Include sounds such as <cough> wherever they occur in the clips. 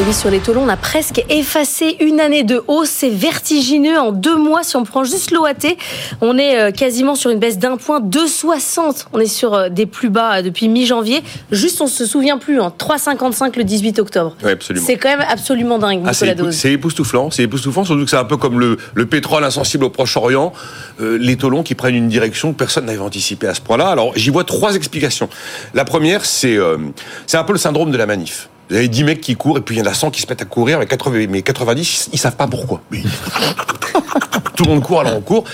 Et oui, sur les taux longs, on a presque effacé une année de hausse. C'est vertigineux en deux mois. Si on prend juste l'OAT, on est euh, quasiment sur une baisse d'un point, 2,60. On est sur euh, des plus bas euh, depuis mi-janvier. Juste, on se souvient plus, en 3,55 le 18 octobre. Oui, absolument. C'est quand même absolument dingue, Ah, Nicolas c'est, époustouflant, c'est époustouflant, surtout que c'est un peu comme le, le pétrole insensible au Proche-Orient, euh, les taux longs qui prennent une direction que personne n'avait anticipé à ce point-là. Alors j'y vois trois explications. La première, c'est euh, c'est un peu le syndrome de la manif. Vous avez 10 mecs qui courent et puis il y en a 100 qui se mettent à courir, mais 80, mais 90, ils savent pas pourquoi. <laughs> Tout le monde court, alors on court.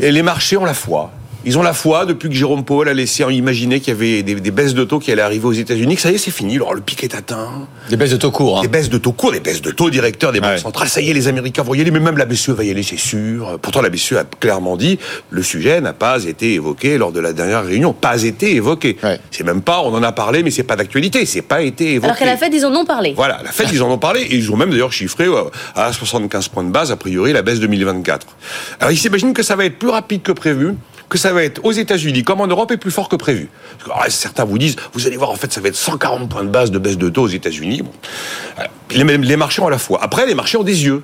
Et les marchés ont la foi. Ils ont la foi depuis que Jérôme Powell a laissé imaginer qu'il y avait des, des baisses de taux qui allaient arriver aux États-Unis, que ça y est, c'est fini. Alors le pic est atteint. Des baisses de taux courts. hein. Des baisses de taux courts, des baisses de taux directeurs des banques Ouais. centrales. Ça y est, les Américains vont y aller, mais même la BCE va y aller, c'est sûr. Pourtant, la BCE a clairement dit le sujet n'a pas été évoqué lors de la dernière réunion. Pas été évoqué. Ouais. C'est même pas, on en a parlé, mais c'est pas d'actualité. C'est pas été évoqué. Alors qu'à la Fed, ils en ont parlé. Voilà, la Fed, ils en ont parlé et ils ont même d'ailleurs chiffré euh, à 75 points de base, a priori, la baisse 2024. Alors ils s'imaginent que ça va être plus rapide que prévu, que ça va être aux États-Unis comme en Europe et plus fort que prévu. Alors, certains vous disent, vous allez voir, en fait, ça va être 140 points de base de baisse de taux aux États-Unis. Bon. Alors, Les, les marchés ont à la fois. Après, les marchés ont des yeux.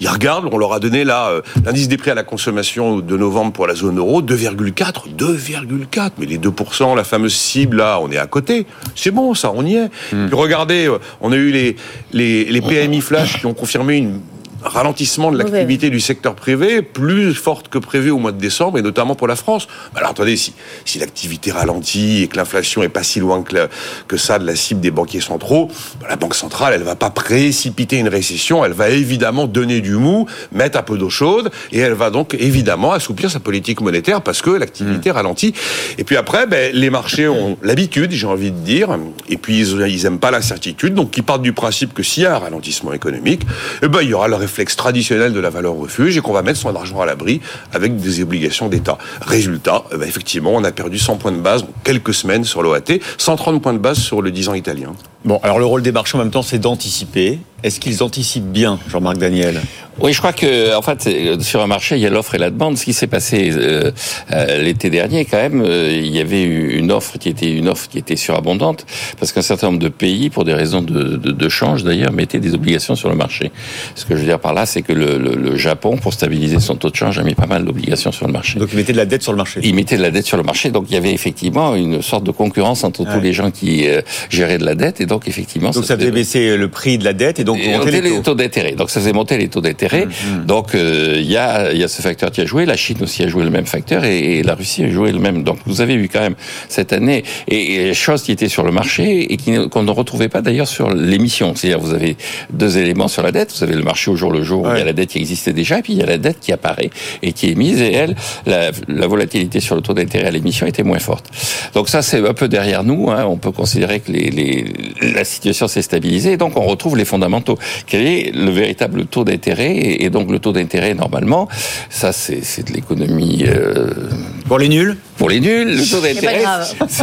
Ils regardent, on leur a donné là euh, l'indice des prix à la consommation de novembre pour la zone euro, 2,4, 2,4. Mais les 2%, la fameuse cible là, on est à côté. C'est bon ça, on y est. Puis regardez, euh, on a eu les, les, les PMI flash qui ont confirmé une un ralentissement de l'activité du secteur privé plus forte que prévu au mois de décembre et notamment pour la France. Mais Alors attendez, si, si l'activité ralentit et que l'inflation est pas si loin que, la- que ça de la cible des banquiers centraux, bah, la banque centrale, elle va pas précipiter une récession, elle va évidemment donner du mou, mettre un peu d'eau chaude et elle va donc évidemment assouplir sa politique monétaire parce que l'activité ralentit. Et puis après, ben, les marchés ont l'habitude, j'ai envie de dire, et puis ils, ils aiment pas l'incertitude, donc ils partent du principe que s'il y a un ralentissement économique, eh ben, il y aura le réflexe traditionnel de la valeur refuge et qu'on va mettre son argent à l'abri avec des obligations d'État. Résultat, eh ben, effectivement, on a perdu 100 points de base en quelques semaines sur l'OAT, 130 points de base sur le 10 ans italien. Bon, alors le rôle des marchés en même temps, c'est d'anticiper. Est-ce qu'ils anticipent bien, Jean-Marc Daniel? Oui, je crois que en fait sur un marché il y a l'offre et la demande. Ce qui s'est passé euh, euh, l'été dernier, quand même, euh, il y avait eu une offre qui était une offre qui était surabondante parce qu'un certain nombre de pays, pour des raisons de, de, de change d'ailleurs, mettaient des obligations sur le marché. Ce que je veux dire par là, c'est que le, le, le Japon, pour stabiliser son taux de change, a mis pas mal d'obligations sur le marché. Donc ils mettaient de la dette sur le marché. Ils mettaient de la dette sur le marché, donc il y avait effectivement une sorte de concurrence entre Ouais. tous les gens qui euh, géraient de la dette, et donc effectivement. Donc ça faisait baisser le prix de la dette et donc Et monter monter les taux. d'intérêt. Donc ça faisait monter les taux d'intérêt. Mmh, Donc euh, il y a y a ce facteur qui a joué. La Chine aussi a joué le même facteur et, et la Russie a joué le même. Donc vous avez eu quand même cette année et, et choses qui étaient sur le marché et qu'on ne retrouvait pas d'ailleurs sur l'émission. C'est-à-dire vous avez deux éléments sur la dette. Vous avez le marché au jour le jour où il y a la dette qui existait déjà et puis il y a la dette qui apparaît et qui est mise et elle la, la volatilité sur le taux d'intérêt à l'émission était moins forte. Donc ça c'est un peu derrière nous. Hein. On peut considérer que les, les, la situation s'est stabilisée et donc on retrouve les fondamentaux. Quel est le véritable taux d'intérêt et, donc le taux d'intérêt normalement, ça c'est c'est de l'économie euh, Pour les nuls pour les nuls. Le taux d'intérêt,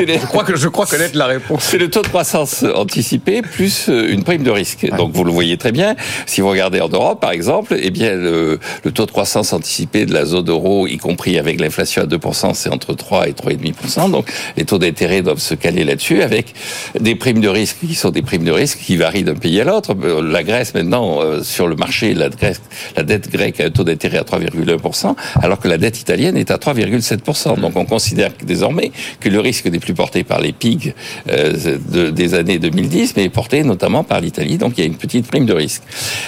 les- Je crois que je crois connaître la réponse. c'est le taux de croissance anticipé plus euh, une prime de risque. Donc vous le voyez très bien. Si vous regardez en Europe, par exemple, eh bien le, le taux de croissance anticipé de la zone euro, y compris avec l'inflation à 2%, c'est entre 3 et 3,5%. Donc les taux d'intérêt doivent se caler là-dessus avec des primes de risque qui sont des primes de risque qui varient d'un pays à l'autre. La Grèce maintenant euh, sur le marché, la, Grèce, la dette grecque a un taux d'intérêt à 3,1%, alors que la dette italienne est à 3,7%. 2%. Donc on considère désormais que le risque n'est plus porté par les PIG euh, de, des années 2010, mais est porté notamment par l'Italie. Donc il y a une petite prime de risque.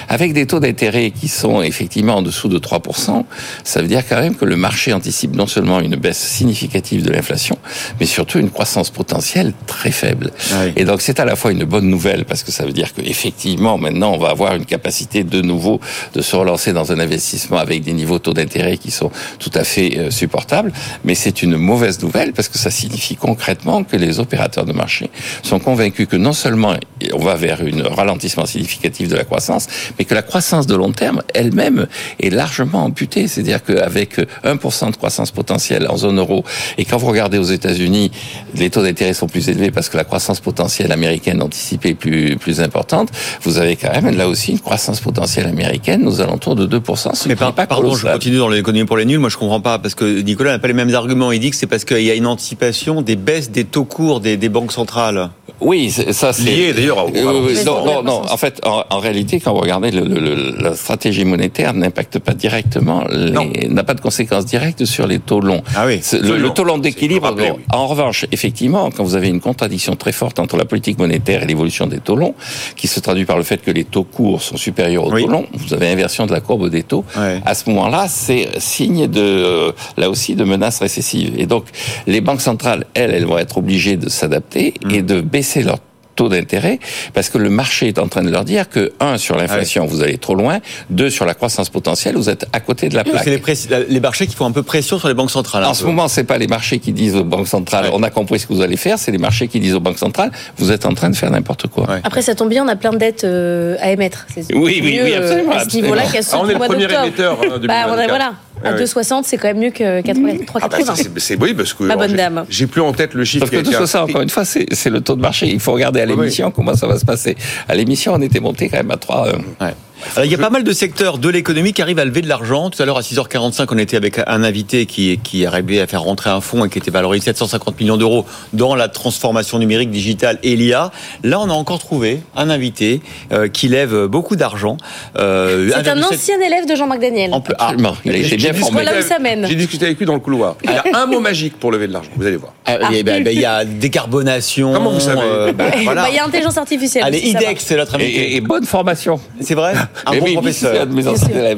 Avec des taux d'intérêt qui sont effectivement en dessous de 3%, ça veut dire quand même que le marché anticipe non seulement une baisse significative de l'inflation, mais surtout une croissance potentielle très faible. Ah oui. Et donc c'est à la fois une bonne nouvelle parce que ça veut dire qu'effectivement maintenant on va avoir une capacité de nouveau de se relancer dans un investissement avec des niveaux de taux d'intérêt qui sont tout à fait euh, supportables, mais c'est une mauvaise nouvelle parce que ça signifie concrètement que les opérateurs de marché sont convaincus que non seulement on va vers un ralentissement significatif de la croissance, mais que la croissance de long terme elle-même est largement amputée. C'est-à-dire qu'avec 1% de croissance potentielle en zone euro, et quand vous regardez aux États-Unis, les taux d'intérêt sont plus élevés parce que la croissance potentielle américaine anticipée est plus, plus importante, vous avez quand même là aussi une croissance potentielle américaine aux alentours de 2%. Ce Mais par- pas pardon, je continue dans l'économie pour les nuls. Moi, je comprends pas parce que Nicolas n'a pas les mêmes arguments. Il dit que c'est parce qu'il y a une anticipation des baisses des taux courts des banques centrales. Oui, ça c'est Lié, d'ailleurs, au- Euh, oui, Mais non, non, non. En fait, en, en réalité, quand vous regardez le, le- la stratégie monétaire n'impacte pas directement, n'a pas de conséquences directes sur les taux longs. Ah oui. Le, le taux long d'équilibre. oui. En revanche, effectivement, quand vous avez une contradiction très forte entre la politique monétaire et l'évolution des taux longs, qui se traduit par le fait que les taux courts sont supérieurs aux Oui. taux longs, vous avez inversion de la courbe des taux. Ouais. À ce moment-là, c'est signe de euh, là aussi de menaces récessives. Et donc, les banques centrales, elles, elles vont être obligées de s'adapter Mmh. et de baisser leur taux d'intérêt parce que le marché est en train de leur dire que un sur l'inflation vous allez trop loin, deux sur la croissance potentielle vous êtes à côté de la plaque. C'est les, marchés qui font un peu pression sur les banques centrales. En ce peu. moment, c'est pas les marchés qui disent aux banques centrales Ouais. on a compris ce que vous allez faire, c'est les marchés qui disent aux banques centrales vous êtes en train de faire n'importe quoi. Ouais. Après, ça tombe bien, on a plein de dettes euh, à émettre. Oui, oui, mieux, oui, euh, absolument, À ce niveau-là Ah, on est le premier émetteur hein, Bah, on a, 2024. voilà. À Ah oui. 2,60, c'est quand même mieux que 80 3,80. Ah bah c'est oui parce que Ma bonne j'ai- dame. J'ai plus en tête le chiffre. Parce que qui a tout été ça, inscrit. encore une fois, c'est le taux de marché. Il faut regarder à oui. l'émission comment ça va se passer. À l'émission, on était monté quand même à 3. euh, Ouais. Alors, il y a pas mal de secteurs de l'économie qui arrivent à lever de l'argent. Tout à l'heure, à 6h45, on était avec un invité qui, qui arrivait à faire rentrer un fonds et qui était valorisé 750 millions d'euros dans la transformation numérique digitale et l'IA. Là, on a encore trouvé un invité euh, qui lève beaucoup d'argent. Euh, C'est un 1,7 ancien élève de Jean-Marc Daniel. en plus- ah, Absolument. Il a J'ai- été j'ai bien discuté formé. Voilà où avec- ça mène. J'ai discuté avec lui dans le couloir. Il y a un mot magique pour lever de l'argent. Vous allez voir. Ah, ben, ben, il y a décarbonation. Comment vous savez euh, Bah, <laughs> voilà. Il y a intelligence artificielle. Allez, aussi. IDEX, c'est notre invité. et- et bonne formation. C'est vrai <laughs> Un bon oui, professeur.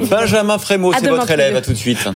Benjamin Frémaux, c'est votre élève. À tout de suite.